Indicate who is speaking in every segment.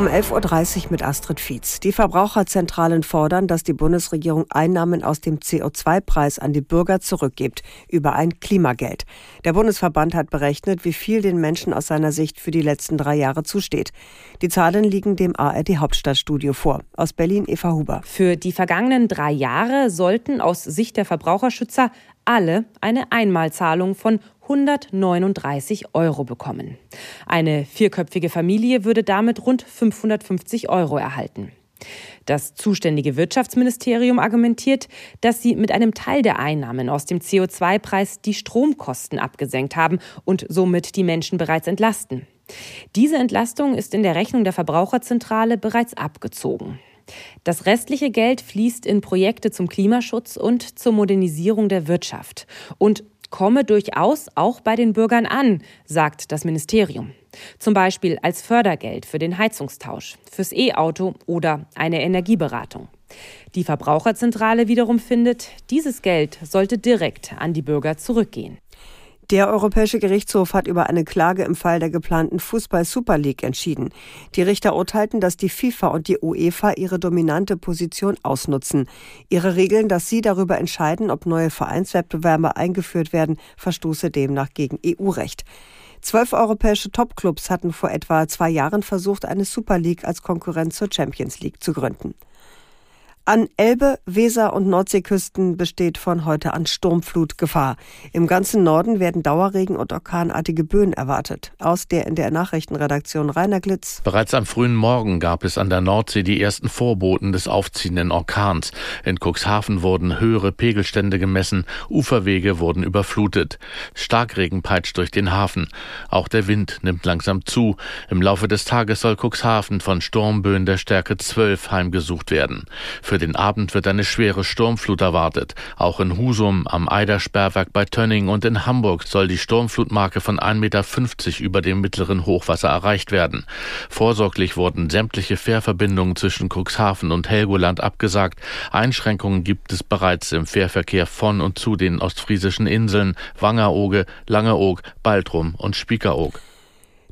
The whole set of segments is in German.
Speaker 1: Um 11.30 Uhr mit Astrid Fietz. Die Verbraucherzentralen fordern, dass die Bundesregierung Einnahmen aus dem CO2-Preis an die Bürger zurückgibt, über ein Klimageld. Der Bundesverband hat berechnet, wie viel den Menschen aus seiner Sicht für die letzten drei Jahre zusteht. Die Zahlen liegen dem ARD Hauptstadtstudio vor. Aus Berlin Eva Huber.
Speaker 2: Für die vergangenen drei Jahre sollten aus Sicht der Verbraucherschützer alle eine Einmalzahlung von 139 Euro bekommen. Eine vierköpfige Familie würde damit rund 550 Euro erhalten. Das zuständige Wirtschaftsministerium argumentiert, dass sie mit einem Teil der Einnahmen aus dem CO2-Preis die Stromkosten abgesenkt haben und somit die Menschen bereits entlasten. Diese Entlastung ist in der Rechnung der Verbraucherzentrale bereits abgezogen. Das restliche Geld fließt in Projekte zum Klimaschutz und zur Modernisierung der Wirtschaft und komme durchaus auch bei den Bürgern an, sagt das Ministerium. Zum Beispiel als Fördergeld für den Heizungstausch, fürs E-Auto oder eine Energieberatung. Die Verbraucherzentrale wiederum findet, dieses Geld sollte direkt an die Bürger zurückgehen.
Speaker 1: Der Europäische Gerichtshof hat über eine Klage im Fall der geplanten Fußball-Super League entschieden. Die Richter urteilten, dass die FIFA und die UEFA ihre dominante Position ausnutzen. Ihre Regeln, dass sie darüber entscheiden, ob neue Vereinswettbewerbe eingeführt werden, verstoße demnach gegen EU-Recht. Zwölf europäische Topclubs hatten vor etwa zwei Jahren versucht, eine Super League als Konkurrenz zur Champions League zu gründen. An Elbe, Weser und Nordseeküsten besteht von heute an Sturmflutgefahr. Im ganzen Norden werden Dauerregen und orkanartige Böen erwartet. Aus der in der Nachrichtenredaktion Rainer Glitz.
Speaker 3: Bereits am frühen Morgen gab es an der Nordsee die ersten Vorboten des aufziehenden Orkans. In Cuxhaven wurden höhere Pegelstände gemessen, Uferwege wurden überflutet. Starkregen peitscht durch den Hafen. Auch der Wind nimmt langsam zu. Im Laufe des Tages soll Cuxhaven von Sturmböen der Stärke 12 heimgesucht werden. Für den Abend wird eine schwere Sturmflut erwartet. Auch in Husum, am Eidersperrwerk bei Tönning und in Hamburg soll die Sturmflutmarke von 1,50 Meter über dem mittleren Hochwasser erreicht werden. Vorsorglich wurden sämtliche Fährverbindungen zwischen Cuxhaven und Helgoland abgesagt. Einschränkungen gibt es bereits im Fährverkehr von und zu den ostfriesischen Inseln Wangerooge, Langeoog, Baltrum und Spiekeroog.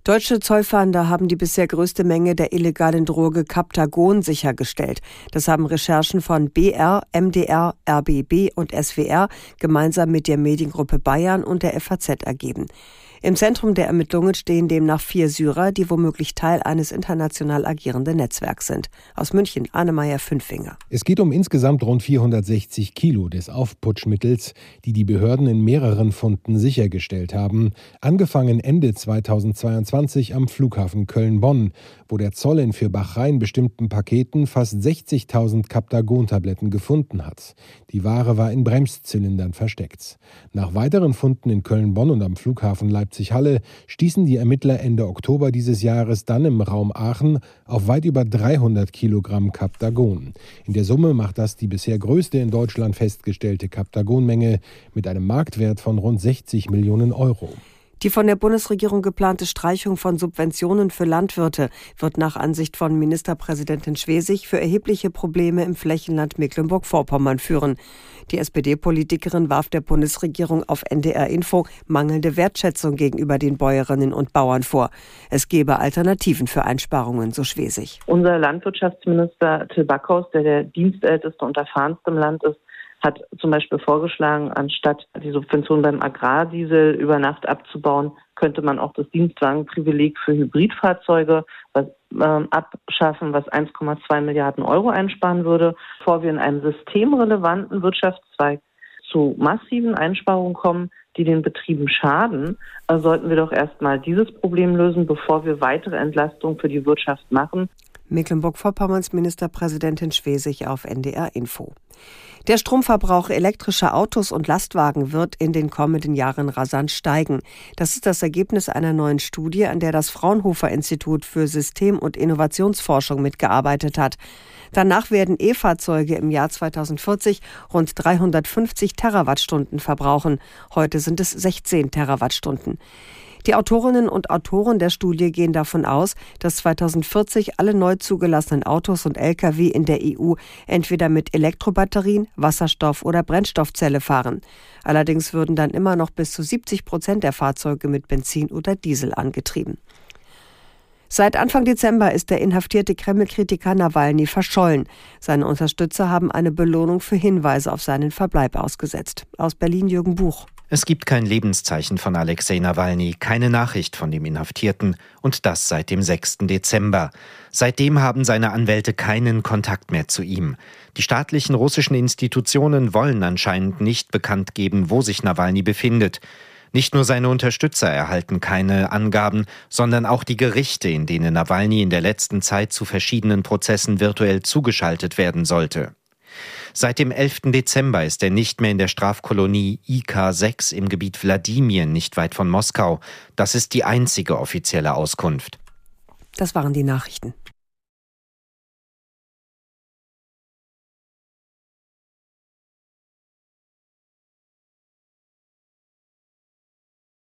Speaker 1: Deutsche Zollfahnder haben die bisher größte Menge der illegalen Droge Captagon sichergestellt. Das haben Recherchen von BR, MDR, RBB und SWR gemeinsam mit der Mediengruppe Bayern und der FAZ ergeben. Im Zentrum der Ermittlungen stehen demnach vier Syrer, die womöglich Teil eines international agierenden Netzwerks sind. Aus München, Annemeyer Fünfinger.
Speaker 4: Es geht um insgesamt rund 460 Kilo des Aufputschmittels, die die Behörden in mehreren Funden sichergestellt haben. Angefangen Ende 2022 am Flughafen Köln-Bonn, wo der Zoll in für Bachrhein bestimmten Paketen fast 60.000 Captagon-Tabletten gefunden hat. Die Ware war in Bremszylindern versteckt. Nach weiteren Funden in Köln-Bonn und am Flughafen Leipzig Leipzig-Halle stießen die Ermittler Ende Oktober dieses Jahres dann im Raum Aachen auf weit über 300 Kilogramm Captagon. In der Summe macht das die bisher größte in Deutschland festgestellte Captagonmenge mit einem Marktwert von rund 60 Millionen Euro.
Speaker 1: Die von der Bundesregierung geplante Streichung von Subventionen für Landwirte wird nach Ansicht von Ministerpräsidentin Schwesig für erhebliche Probleme im Flächenland Mecklenburg-Vorpommern führen. Die SPD-Politikerin warf der Bundesregierung auf NDR Info mangelnde Wertschätzung gegenüber den Bäuerinnen und Bauern vor. Es gebe Alternativen für Einsparungen, so Schwesig.
Speaker 5: Unser Landwirtschaftsminister Till Backhaus, der der dienstälteste und erfahrenste im Land ist, hat zum Beispiel vorgeschlagen, anstatt die Subvention beim Agrardiesel über Nacht abzubauen, könnte man auch das Dienstwagenprivileg für Hybridfahrzeuge was, äh, abschaffen, was 1,2 Milliarden Euro einsparen würde. Bevor wir in einem systemrelevanten Wirtschaftszweig zu massiven Einsparungen kommen, die den Betrieben schaden, äh, sollten wir doch erstmal dieses Problem lösen, bevor wir weitere Entlastungen für die Wirtschaft machen.
Speaker 1: Mecklenburg-Vorpommerns Ministerpräsidentin Schwesig auf NDR Info. Der Stromverbrauch elektrischer Autos und Lastwagen wird in den kommenden Jahren rasant steigen. Das ist das Ergebnis einer neuen Studie, an der das Fraunhofer Institut für System- und Innovationsforschung mitgearbeitet hat. Danach werden E-Fahrzeuge im Jahr 2040 rund 350 Terawattstunden verbrauchen. Heute sind es 16 Terawattstunden. Die Autorinnen und Autoren der Studie gehen davon aus, dass 2040 alle neu zugelassenen Autos und Lkw in der EU entweder mit Elektrobatterien, Wasserstoff oder Brennstoffzelle fahren. Allerdings würden dann immer noch bis zu 70 Prozent der Fahrzeuge mit Benzin oder Diesel angetrieben. Seit Anfang Dezember ist der inhaftierte Kreml-Kritiker Nawalny verschollen. Seine Unterstützer haben eine Belohnung für Hinweise auf seinen Verbleib ausgesetzt. Aus Berlin Jürgen Buch.
Speaker 6: Es gibt kein Lebenszeichen von Alexei Nawalny, keine Nachricht von dem Inhaftierten und das seit dem 6. Dezember. Seitdem haben seine Anwälte keinen Kontakt mehr zu ihm. Die staatlichen russischen Institutionen wollen anscheinend nicht bekannt geben, wo sich Nawalny befindet. Nicht nur seine Unterstützer erhalten keine Angaben, sondern auch die Gerichte, in denen Nawalny in der letzten Zeit zu verschiedenen Prozessen virtuell zugeschaltet werden sollte. Seit dem 11. Dezember ist er nicht mehr in der Strafkolonie IK-6 im Gebiet Wladimir, nicht weit von Moskau. Das ist die einzige offizielle Auskunft.
Speaker 1: Das waren die Nachrichten.